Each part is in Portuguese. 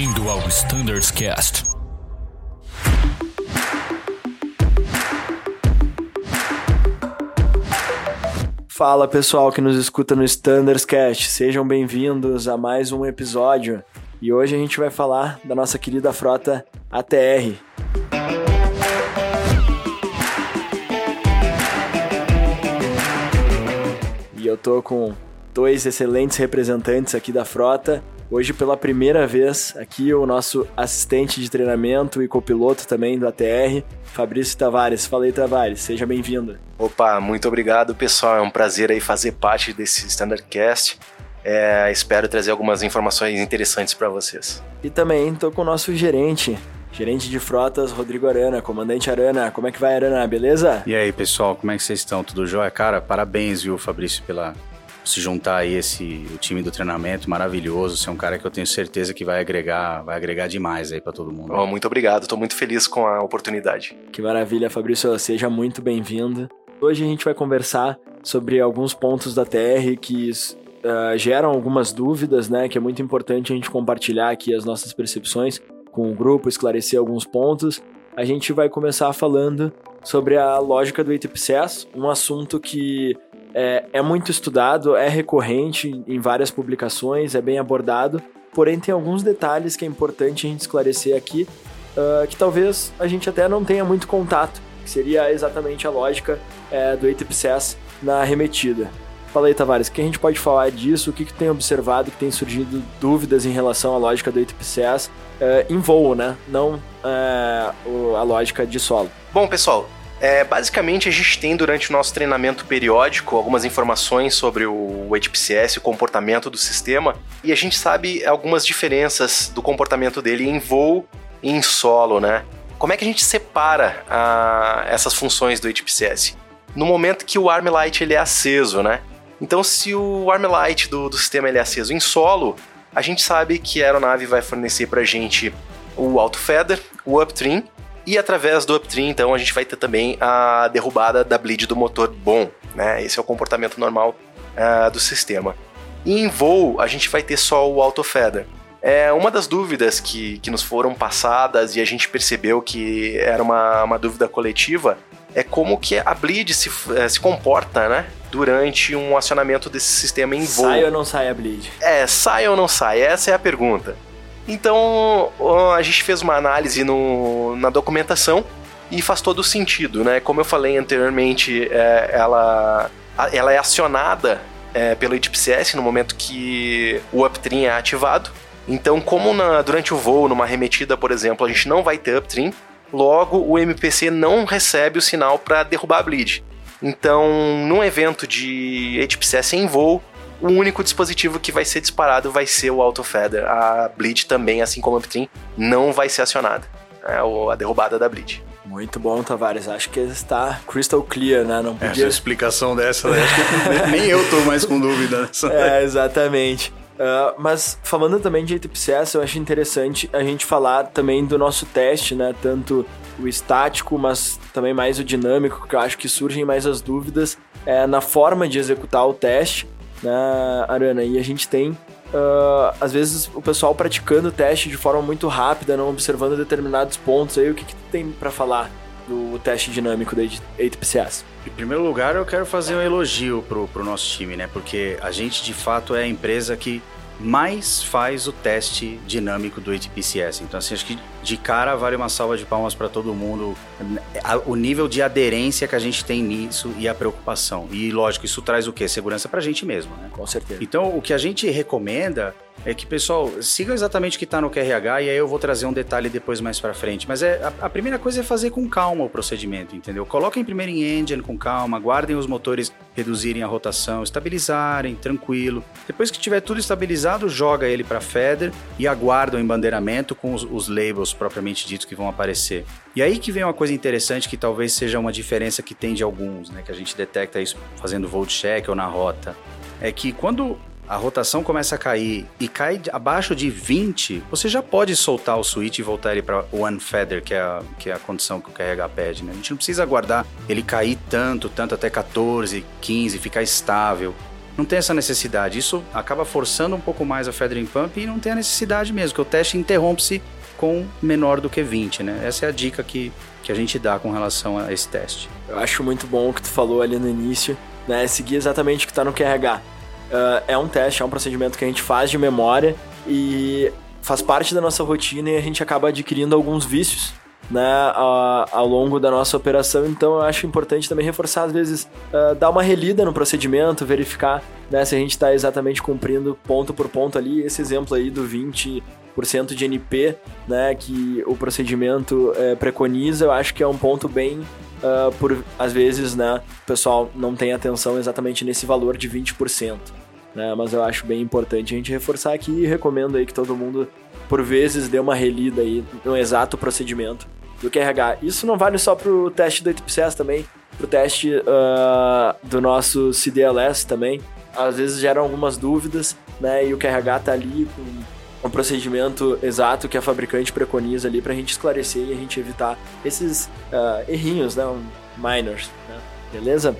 Bem-vindo ao Standards Cast. Fala pessoal que nos escuta no Standards Cast, sejam bem-vindos a mais um episódio. E hoje a gente vai falar da nossa querida frota ATR. E eu tô com dois excelentes representantes aqui da frota. Hoje, pela primeira vez, aqui o nosso assistente de treinamento e copiloto também do ATR, Fabrício Tavares. Fala aí, Tavares, seja bem-vindo. Opa, muito obrigado, pessoal. É um prazer aí fazer parte desse Standardcast. É, espero trazer algumas informações interessantes para vocês. E também estou com o nosso gerente, gerente de frotas, Rodrigo Arana, comandante Arana. Como é que vai, Arana? Beleza? E aí, pessoal, como é que vocês estão? Tudo jóia? Cara, parabéns, viu, Fabrício, pela se juntar aí esse o time do treinamento maravilhoso. Você é um cara que eu tenho certeza que vai agregar, vai agregar demais aí para todo mundo. Oh, muito obrigado, estou muito feliz com a oportunidade. Que maravilha, Fabrício, seja muito bem-vindo. Hoje a gente vai conversar sobre alguns pontos da TR que uh, geram algumas dúvidas, né? Que é muito importante a gente compartilhar aqui as nossas percepções com o grupo, esclarecer alguns pontos. A gente vai começar falando sobre a lógica do ATPCS, um assunto que é, é muito estudado, é recorrente em várias publicações, é bem abordado, porém tem alguns detalhes que é importante a gente esclarecer aqui, uh, que talvez a gente até não tenha muito contato, que seria exatamente a lógica é, do ATPCS na arremetida. Fala aí, Tavares, o que a gente pode falar disso? O que, que tem observado, que tem surgido dúvidas em relação à lógica do ATPCS é, em voo, né? Não é, a lógica de solo. Bom, pessoal, é, basicamente, a gente tem durante o nosso treinamento periódico algumas informações sobre o HPCS, o comportamento do sistema, e a gente sabe algumas diferenças do comportamento dele em voo e em solo, né? Como é que a gente separa ah, essas funções do HPCS? No momento que o arm light ele é aceso, né? Então, se o arm light do, do sistema ele é aceso em solo, a gente sabe que a aeronave vai fornecer para a gente o auto feather, o uptrim e através do uptrim, então, a gente vai ter também a derrubada da bleed do motor bom, né? Esse é o comportamento normal uh, do sistema. E em voo, a gente vai ter só o auto feather. É uma das dúvidas que, que nos foram passadas e a gente percebeu que era uma, uma dúvida coletiva é como que a bleed se, eh, se comporta, né? Durante um acionamento desse sistema em voo. Sai ou não sai a bleed? É, sai ou não sai? Essa é a pergunta. Então a gente fez uma análise no, na documentação e faz todo sentido, né? Como eu falei anteriormente, é, ela, ela é acionada é, pelo ITPCS no momento que o uptrim é ativado. Então, como na, durante o voo, numa remetida, por exemplo, a gente não vai ter uptrim, logo o MPC não recebe o sinal para derrubar a bleed. Então, num evento de HPCS em voo, o único dispositivo que vai ser disparado vai ser o Auto Feather. A Bleed também, assim como o Uptrim, não vai ser acionada. É a derrubada da Bleed. Muito bom, Tavares. Acho que está crystal clear, né? Não podia... Essa explicação dessa, né? Acho que nem eu tô mais com dúvida. é, exatamente. Uh, mas falando também de ATPCS, eu acho interessante a gente falar também do nosso teste, né? Tanto o estático, mas também mais o dinâmico, que eu acho que surgem mais as dúvidas é, na forma de executar o teste né, Arana? E a gente tem, uh, às vezes, o pessoal praticando o teste de forma muito rápida, não observando determinados pontos. Aí, o que, que tem para falar do teste dinâmico da 8PCS? Em primeiro lugar, eu quero fazer um elogio pro, pro nosso time, né? Porque a gente, de fato, é a empresa que mais faz o teste dinâmico do HPCS. Então, assim, acho que de cara vale uma salva de palmas para todo mundo. O nível de aderência que a gente tem nisso e a preocupação. E, lógico, isso traz o quê? Segurança para a gente mesmo, né? Com certeza. Então, o que a gente recomenda é que, pessoal, siga exatamente o que está no QRH e aí eu vou trazer um detalhe depois mais para frente. Mas é a, a, primeira coisa é fazer com calma o procedimento, entendeu? Coloquem primeiro em engine com calma, guardem os motores reduzirem a rotação, estabilizarem, tranquilo. Depois que tiver tudo estabilizado, joga ele para feather e aguarda o embandeiramento com os, os labels propriamente ditos que vão aparecer. E aí que vem uma coisa interessante que talvez seja uma diferença que tem de alguns, né? Que a gente detecta isso fazendo volt check ou na rota. É que quando a rotação começa a cair e cai abaixo de 20, você já pode soltar o switch e voltar ele para one feather, que é, a, que é a condição que o QRH pede, né? A gente não precisa aguardar ele cair tanto, tanto até 14, 15, ficar estável. não tem essa necessidade. Isso acaba forçando um pouco mais a feathering pump e não tem a necessidade mesmo, que o teste interrompe-se com menor do que 20, né? Essa é a dica que, que a gente dá com relação a esse teste. Eu acho muito bom o que tu falou ali no início, né? Seguir exatamente o que está no QRH. Uh, é um teste, é um procedimento que a gente faz de memória e faz parte da nossa rotina e a gente acaba adquirindo alguns vícios né, ao longo da nossa operação. Então eu acho importante também reforçar, às vezes, uh, dar uma relida no procedimento, verificar né, se a gente está exatamente cumprindo ponto por ponto ali. Esse exemplo aí do 20% de NP, né, que o procedimento uh, preconiza, eu acho que é um ponto bem. Uh, por às vezes, né, o pessoal não tem atenção exatamente nesse valor de 20%. Né, mas eu acho bem importante a gente reforçar aqui e recomendo aí que todo mundo por vezes dê uma relida aí no exato procedimento do QRH. Isso não vale só para o teste do ITPCS também, para o teste uh, do nosso CDLS também. Às vezes geram algumas dúvidas, né? E o QRH tá ali com o procedimento exato que a fabricante preconiza ali para a gente esclarecer e a gente evitar esses uh, errinhos, né? Minors, né? Beleza?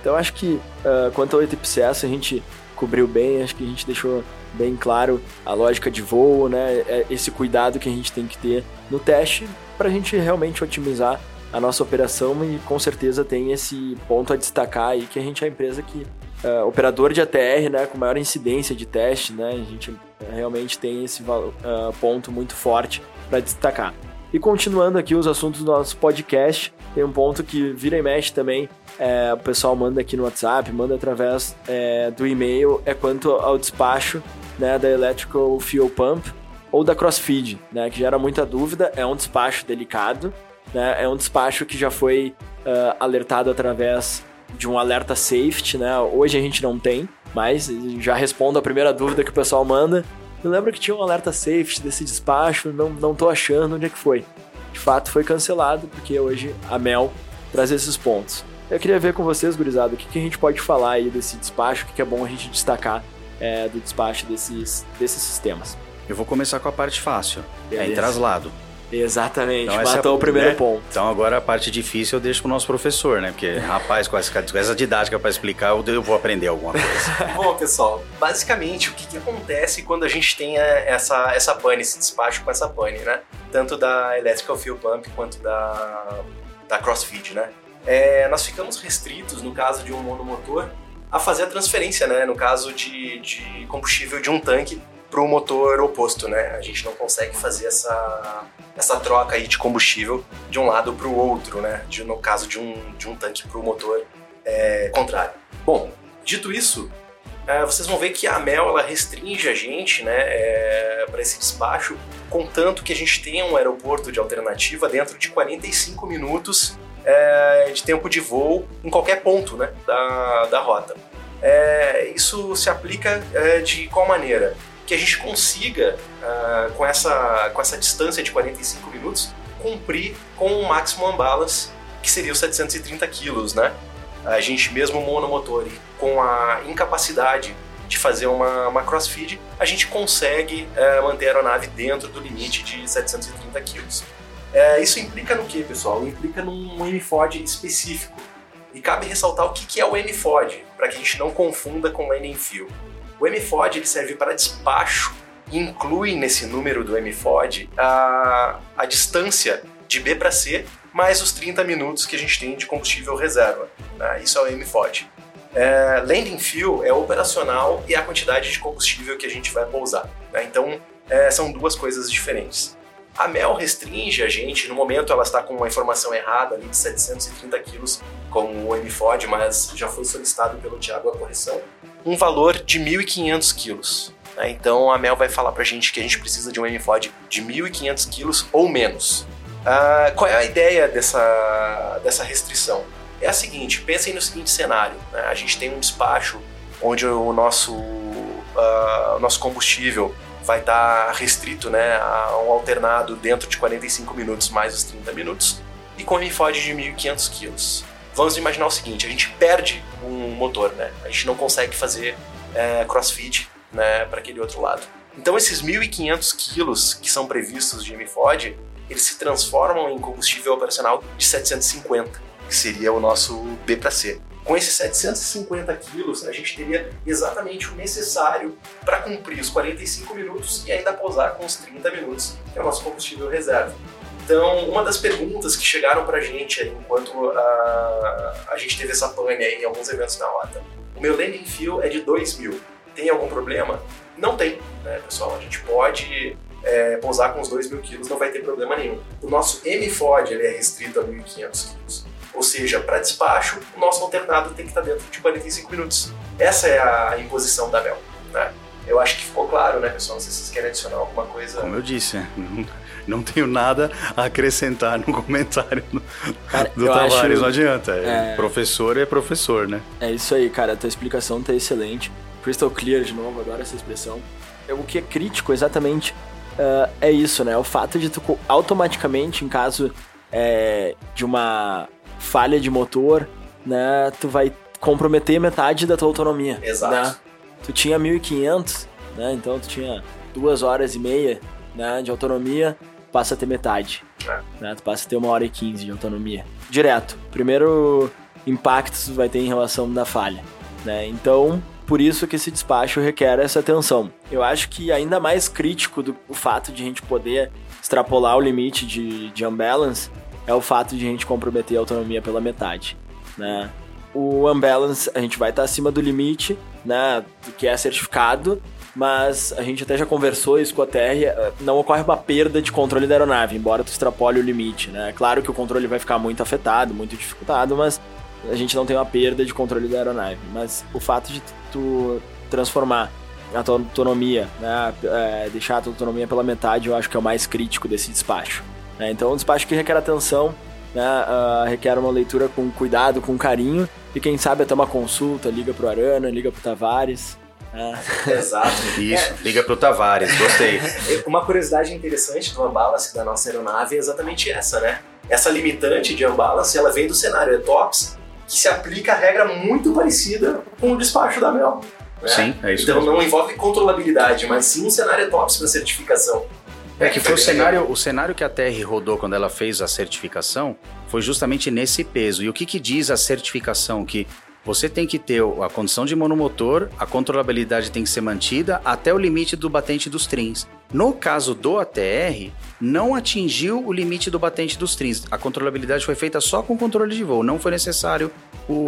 Então acho que uh, quanto ao ITPCS a gente cobriu bem, acho que a gente deixou bem claro a lógica de voo, né? É esse cuidado que a gente tem que ter no teste para a gente realmente otimizar a nossa operação e com certeza tem esse ponto a destacar aí que a gente é a empresa que uh, operador de ATR, né, com maior incidência de teste, né? A gente realmente tem esse uh, ponto muito forte para destacar. E continuando aqui os assuntos do nosso podcast, tem um ponto que vira e mexe também, é, o pessoal manda aqui no WhatsApp, manda através é, do e-mail, é quanto ao despacho né, da Electrical Fuel Pump ou da Crossfeed, né, que gera muita dúvida. É um despacho delicado, né, é um despacho que já foi uh, alertado através de um alerta safety, né? Hoje a gente não tem, mas já respondo a primeira dúvida que o pessoal manda. Eu lembro que tinha um alerta safety desse despacho, não, não tô achando onde é que foi. De fato foi cancelado, porque hoje a Mel traz esses pontos. Eu queria ver com vocês, gurizada, o que, que a gente pode falar aí desse despacho, o que, que é bom a gente destacar é, do despacho desses, desses sistemas. Eu vou começar com a parte fácil. Beleza. É em traslado. Exatamente, então, matou é, o primeiro né? ponto. Então agora a parte difícil eu deixo pro nosso professor, né? Porque, rapaz, com essa, com essa didática para explicar, eu vou aprender alguma coisa. Bom, pessoal, basicamente o que, que, acontece quando a gente tem essa, essa pane, esse despacho com essa pane, né? Tanto da Electrical Fuel Pump quanto da, da Crossfeed, né? É, nós ficamos restritos, no caso de um monomotor, a fazer a transferência, né? No caso de, de combustível de um tanque para o motor oposto, né? A gente não consegue fazer essa, essa troca aí de combustível de um lado para o outro, né? De, no caso de um, de um tanque para o motor é, contrário. Bom, dito isso, é, vocês vão ver que a Mel ela restringe a gente, né, é, para esse despacho, contanto que a gente tenha um aeroporto de alternativa dentro de 45 minutos é, de tempo de voo em qualquer ponto né, da, da rota. É, isso se aplica é, de qual maneira? Que a gente consiga, é, com, essa, com essa distância de 45 minutos, cumprir com o maximum balas, que seria os 730 quilos, né? A gente mesmo monomotor e com a incapacidade de fazer uma, uma crossfeed, a gente consegue é, manter a aeronave dentro do limite de 730 quilos. É, isso implica no que, pessoal? Implica num MFOD específico. E cabe ressaltar o que é o MFOD, para que a gente não confunda com o NFIL. O MFOD ele serve para despacho e inclui nesse número do MFOD a, a distância de B para C mais os 30 minutos que a gente tem de combustível reserva. Né? Isso é o MFOD. É, landing fuel é operacional e a quantidade de combustível que a gente vai pousar. Né? Então, é, são duas coisas diferentes. A Mel restringe a gente, no momento ela está com uma informação errada ali de 730 quilos como o MFOD, mas já foi solicitado pelo Tiago a correção, um valor de 1.500 quilos. Né? Então a Mel vai falar para a gente que a gente precisa de um MFOD de 1.500 quilos ou menos. Uh, qual é a ideia dessa, dessa restrição? É a seguinte, pensem no seguinte cenário, né? a gente tem um despacho onde o nosso, uh, nosso combustível vai estar tá restrito né, a um alternado dentro de 45 minutos mais os 30 minutos e com MFOD de 1.500 kg. Vamos imaginar o seguinte, a gente perde um motor, né? A gente não consegue fazer é, crossfit né, para aquele outro lado. Então esses 1.500 quilos que são previstos de MFOD, eles se transformam em combustível operacional de 750, que seria o nosso B para C. Com esses 750 quilos, a gente teria exatamente o necessário para cumprir os 45 minutos e ainda pousar com os 30 minutos, que é o nosso combustível reserva. Então, uma das perguntas que chegaram para a gente enquanto a, a gente teve essa pane em alguns eventos na rota, o meu landing feel é de 2 mil, tem algum problema? Não tem, né, pessoal? A gente pode é, pousar com os 2 mil quilos, não vai ter problema nenhum. O nosso MFOD ele é restrito a 1.500 quilos. Ou seja, para despacho, o nosso alternado tem que estar dentro de 45 minutos. Essa é a imposição da Bel. Né? Eu acho que ficou claro, né, pessoal? Não sei se vocês querem adicionar alguma coisa. Como eu disse, não, tenho nada a acrescentar no comentário do, cara, do Tavares, acho, não adianta. É, professor é professor, né? É isso aí, cara. A tua explicação tá excelente. Crystal clear de novo, adoro essa expressão. É, o que é crítico exatamente uh, é isso, né? O fato de tu automaticamente, em caso é, de uma falha de motor, né, tu vai comprometer metade da tua autonomia. Exato. Né? Tu tinha 1500, né? Então tu tinha duas horas e meia né, de autonomia, passa a ter metade. É. Né? Tu passa a ter uma hora e quinze de autonomia. Direto. Primeiro impacto tu vai ter em relação da falha. Né? Então, por isso que esse despacho requer essa atenção. Eu acho que ainda mais crítico do o fato de a gente poder extrapolar o limite de, de unbalance é o fato de a gente comprometer a autonomia pela metade, né? O unbalance, a gente vai estar acima do limite, né, do que é certificado, mas a gente até já conversou isso com a TR, eh, não ocorre uma perda de controle da aeronave, embora tu extrapole o limite, né? Claro que o controle vai ficar muito afetado, muito dificultado, mas a gente não tem uma perda de controle da aeronave. Mas o fato de tu transformar a tua autonomia, né, é, deixar a tua autonomia pela metade, eu acho que é o mais crítico desse despacho. Né? Então, é um despacho que requer atenção, né, uh, requer uma leitura com cuidado, com carinho, e quem sabe até uma consulta, liga pro Arana, liga pro Tavares. Né? Exato. Isso, é. liga pro Tavares, gostei. uma curiosidade interessante do unbalance da nossa aeronave é exatamente essa, né? Essa limitante de unbalance, ela vem do cenário ETOPS, que se aplica a regra muito parecida com o despacho da Mel. Né? Sim, é isso Então mesmo. não envolve controlabilidade, mas sim um cenário ETOPS para certificação. É que foi o cenário, o cenário que a TR rodou quando ela fez a certificação foi justamente nesse peso. E o que, que diz a certificação? Que você tem que ter a condição de monomotor, a controlabilidade tem que ser mantida até o limite do batente dos trins. No caso do ATR, não atingiu o limite do batente dos trins. A controlabilidade foi feita só com controle de voo, não foi necessário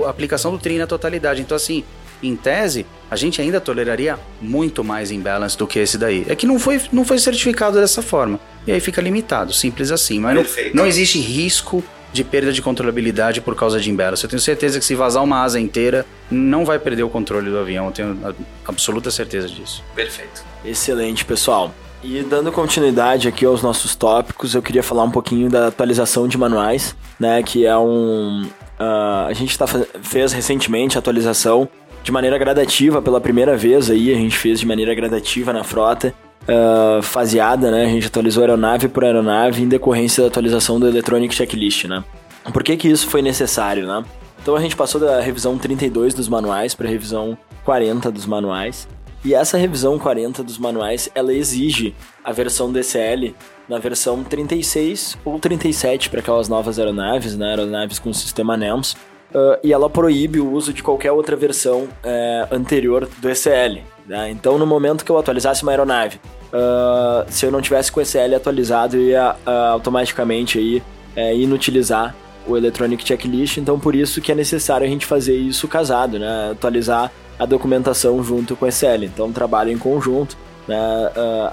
a aplicação do trim na totalidade. Então, assim, em tese, a gente ainda toleraria muito mais imbalance do que esse daí. É que não foi, não foi certificado dessa forma. E aí fica limitado, simples assim. Mas não, não existe risco de perda de controlabilidade por causa de imbalance. Eu tenho certeza que se vazar uma asa inteira, não vai perder o controle do avião. Eu tenho absoluta certeza disso. Perfeito. Excelente, pessoal. E dando continuidade aqui aos nossos tópicos, eu queria falar um pouquinho da atualização de manuais, né? Que é um. Uh, a gente tá, fez recentemente a atualização de maneira gradativa pela primeira vez aí, a gente fez de maneira gradativa na frota, uh, faseada, né? A gente atualizou aeronave por aeronave em decorrência da atualização do Electronic Checklist, né? Por que que isso foi necessário, né? Então a gente passou da revisão 32 dos manuais para a revisão 40 dos manuais. E essa revisão 40 dos manuais, ela exige a versão DCL na versão 36 ou 37 para aquelas novas aeronaves, né? Aeronaves com sistema NEMS, Uh, e ela proíbe o uso de qualquer outra versão uh, anterior do ECL. Né? Então, no momento que eu atualizasse uma aeronave, uh, se eu não tivesse com o ECL atualizado, eu ia ah, automaticamente aí, eh, inutilizar o Electronic Checklist. Então, por isso que é necessário a gente fazer isso casado, né? atualizar a documentação junto com o ECL. Então, trabalho em conjunto. Né,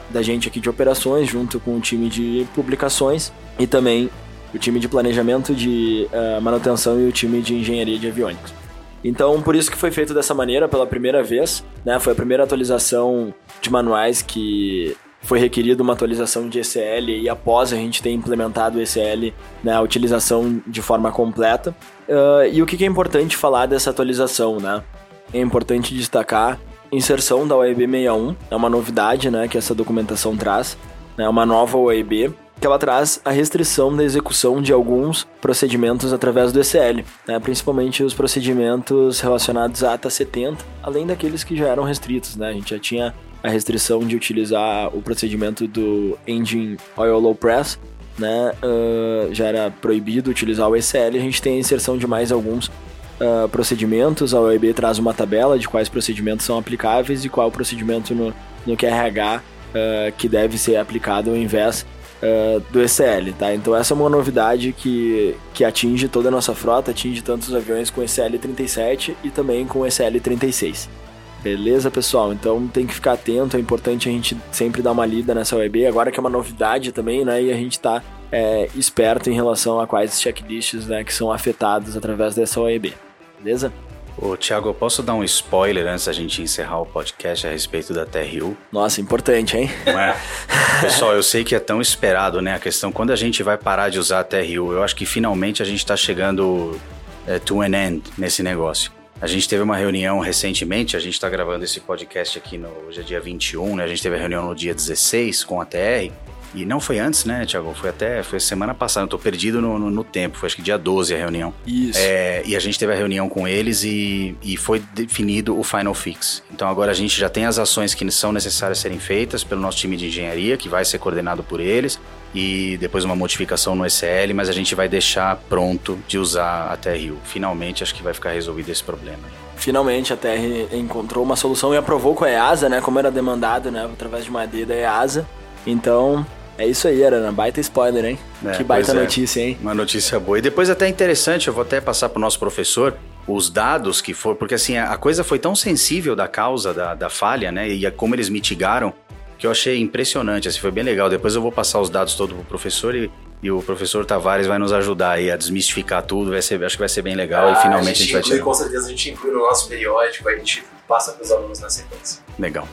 da gente aqui de operações, junto com o time de publicações e também o time de planejamento de uh, manutenção e o time de engenharia de aviônicos. Então, por isso que foi feito dessa maneira pela primeira vez, né? Foi a primeira atualização de manuais que foi requerida uma atualização de ECL e após a gente ter implementado o ECL, né, a utilização de forma completa. Uh, e o que é importante falar dessa atualização, né? É importante destacar inserção da OEB 61, é uma novidade, né, que essa documentação traz, né, uma nova OEB que ela traz a restrição da execução de alguns procedimentos através do ECL, né, principalmente os procedimentos relacionados à ATA 70, além daqueles que já eram restritos. Né, a gente já tinha a restrição de utilizar o procedimento do Engine Oil Low Press, né, uh, já era proibido utilizar o ECL, a gente tem a inserção de mais alguns uh, procedimentos. A OEB traz uma tabela de quais procedimentos são aplicáveis e qual procedimento no, no QRH uh, que deve ser aplicado ao invés uh, do ECL, tá? Então essa é uma novidade que, que atinge toda a nossa frota, atinge tanto os aviões com ECL 37 e também com ECL 36. Beleza, pessoal? Então tem que ficar atento, é importante a gente sempre dar uma lida nessa OEB, agora que é uma novidade também, né? E a gente tá é, esperto em relação a quais checklists né, que são afetados através dessa OEB. Beleza? Ô, Thiago, eu posso dar um spoiler antes da gente encerrar o podcast a respeito da TRU? Nossa, importante, hein? Não é? Pessoal, eu sei que é tão esperado, né? A questão, quando a gente vai parar de usar a TRU, eu acho que finalmente a gente está chegando é, to an end nesse negócio. A gente teve uma reunião recentemente, a gente está gravando esse podcast aqui no, hoje é dia 21, né? A gente teve a reunião no dia 16 com a TR, e não foi antes, né, Tiago? Foi até foi semana passada, eu tô perdido no, no, no, tempo, foi acho que dia 12 a reunião. Isso. É, e a gente teve a reunião com eles e, e foi definido o final fix. Então agora a gente já tem as ações que são necessárias serem feitas pelo nosso time de engenharia, que vai ser coordenado por eles, e depois uma modificação no ECL, mas a gente vai deixar pronto de usar a TRU. Finalmente acho que vai ficar resolvido esse problema. Finalmente a TR encontrou uma solução e aprovou com a EASA, né? Como era demandado, né? Através de uma AD da EASA. Então, é isso aí, Arana. Baita spoiler, hein? É, que baita é. notícia, hein? Uma notícia boa. E depois até interessante, eu vou até passar pro nosso professor os dados que foram, porque assim, a coisa foi tão sensível da causa da, da falha, né? E como eles mitigaram, que eu achei impressionante, assim, foi bem legal. Depois eu vou passar os dados todos pro professor e, e o professor Tavares vai nos ajudar aí a desmistificar tudo, vai ser, acho que vai ser bem legal ah, e finalmente a gente, a gente vai inclui, Com certeza a gente inclui no nosso periódico, a gente passa para os alunos na sequência. Legal.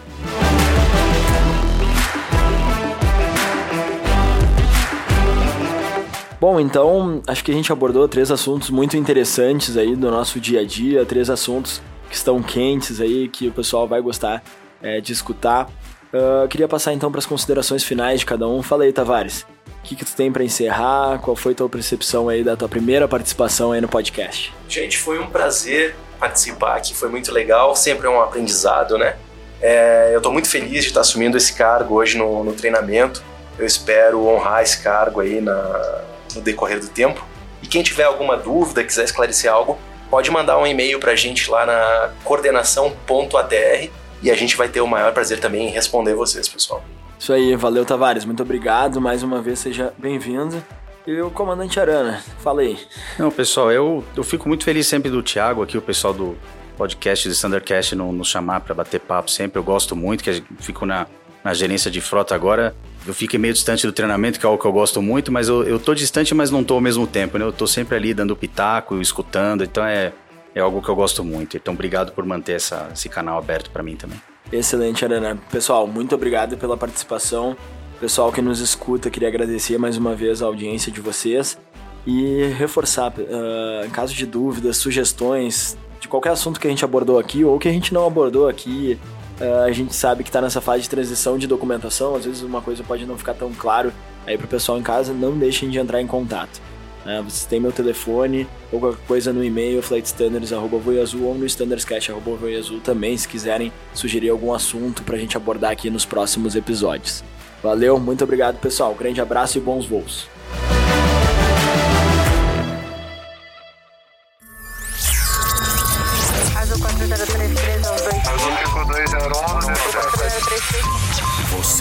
Bom, então acho que a gente abordou três assuntos muito interessantes aí do nosso dia a dia, três assuntos que estão quentes aí, que o pessoal vai gostar é, de escutar. Uh, queria passar então para as considerações finais de cada um. Fala aí, Tavares. O que, que tu tem para encerrar? Qual foi tua percepção aí da tua primeira participação aí no podcast? Gente, foi um prazer participar aqui, foi muito legal, sempre é um aprendizado, né? É, eu estou muito feliz de estar assumindo esse cargo hoje no, no treinamento. Eu espero honrar esse cargo aí na, no decorrer do tempo. E quem tiver alguma dúvida, quiser esclarecer algo, pode mandar um e-mail para a gente lá na coordenação.atr e a gente vai ter o maior prazer também em responder vocês, pessoal. Isso aí, valeu Tavares, muito obrigado, mais uma vez seja bem-vindo. E o comandante Arana, falei. Não, pessoal, eu, eu fico muito feliz sempre do Thiago aqui, o pessoal do podcast do Thundercast nos chamar para bater papo sempre. Eu gosto muito, que eu fico na, na gerência de frota agora eu fiquei meio distante do treinamento, que é algo que eu gosto muito, mas eu, eu tô distante, mas não tô ao mesmo tempo, né? Eu tô sempre ali dando pitaco, escutando, então é, é algo que eu gosto muito. Então, obrigado por manter essa, esse canal aberto para mim também. Excelente, Arana. Pessoal, muito obrigado pela participação. Pessoal que nos escuta, queria agradecer mais uma vez a audiência de vocês e reforçar, uh, em caso de dúvidas, sugestões de qualquer assunto que a gente abordou aqui ou que a gente não abordou aqui, Uh, a gente sabe que está nessa fase de transição de documentação, às vezes uma coisa pode não ficar tão claro aí para o pessoal em casa, não deixem de entrar em contato. Uh, vocês têm meu telefone ou qualquer coisa no e-mail flightstandards.voiazul ou no standardscast.voiazul também, se quiserem sugerir algum assunto para a gente abordar aqui nos próximos episódios. Valeu, muito obrigado pessoal, grande abraço e bons voos.